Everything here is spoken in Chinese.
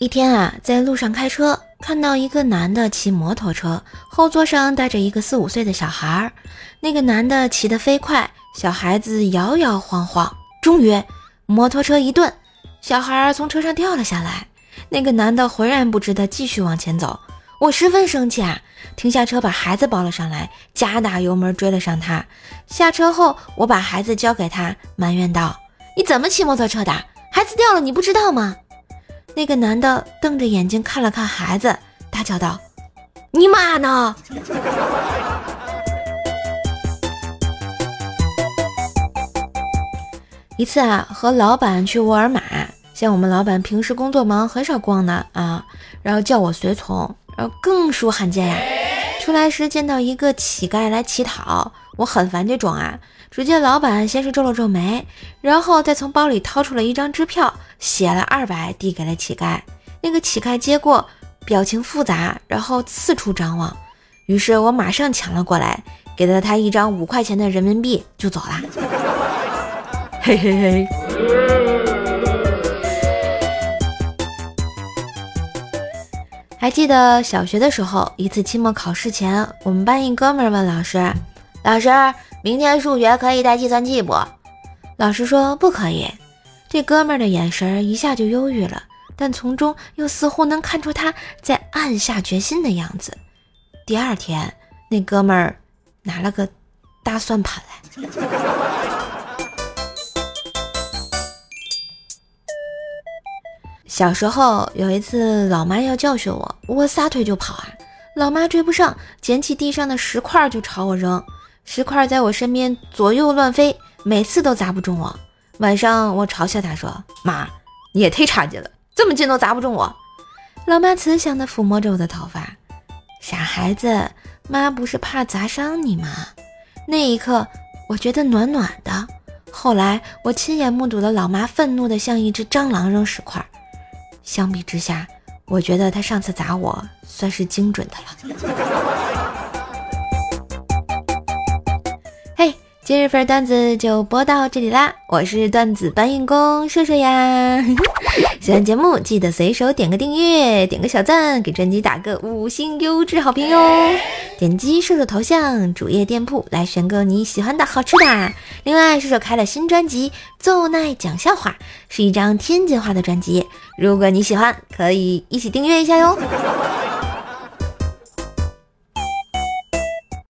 一天啊，在路上开车，看到一个男的骑摩托车，后座上带着一个四五岁的小孩儿。那个男的骑得飞快，小孩子摇摇晃晃。终于，摩托车一顿，小孩儿从车上掉了下来。那个男的浑然不知的继续往前走。我十分生气啊，停下车把孩子抱了上来，加大油门追了上他。下车后，我把孩子交给他，埋怨道：“你怎么骑摩托车的？孩子掉了，你不知道吗？”那个男的瞪着眼睛看了看孩子，大叫道：“你妈呢？” 一次啊，和老板去沃尔玛，像我们老板平时工作忙，很少逛的啊，然后叫我随从，然后更属罕见呀。出来时见到一个乞丐来乞讨，我很烦这种啊。只见老板先是皱了皱眉，然后再从包里掏出了一张支票，写了二百，递给了乞丐。那个乞丐接过，表情复杂，然后四处张望。于是我马上抢了过来，给了他一张五块钱的人民币，就走了。嘿 嘿嘿。还记得小学的时候，一次期末考试前，我们班一哥们问老师：“老师。”明天数学可以带计算器不？老师说不可以。这哥们儿的眼神一下就忧郁了，但从中又似乎能看出他在暗下决心的样子。第二天，那哥们儿拿了个大算盘来。小时候有一次，老妈要教训我，我撒腿就跑啊，老妈追不上，捡起地上的石块就朝我扔。石块在我身边左右乱飞，每次都砸不中我。晚上我嘲笑她说：“妈，你也忒差劲了，这么近都砸不中我。”老妈慈祥地抚摸着我的头发：“傻孩子，妈不是怕砸伤你吗？”那一刻，我觉得暖暖的。后来我亲眼目睹了老妈愤怒地向一只蟑螂扔石块。相比之下，我觉得他上次砸我算是精准的了。今日份段子就播到这里啦，我是段子搬运工射射呀。喜欢节目记得随手点个订阅，点个小赞，给专辑打个五星优质好评哟。点击射手头像主页店铺来选购你喜欢的好吃的。另外，射手开了新专辑《奏奈讲笑话》，是一张天津话的专辑。如果你喜欢，可以一起订阅一下哟。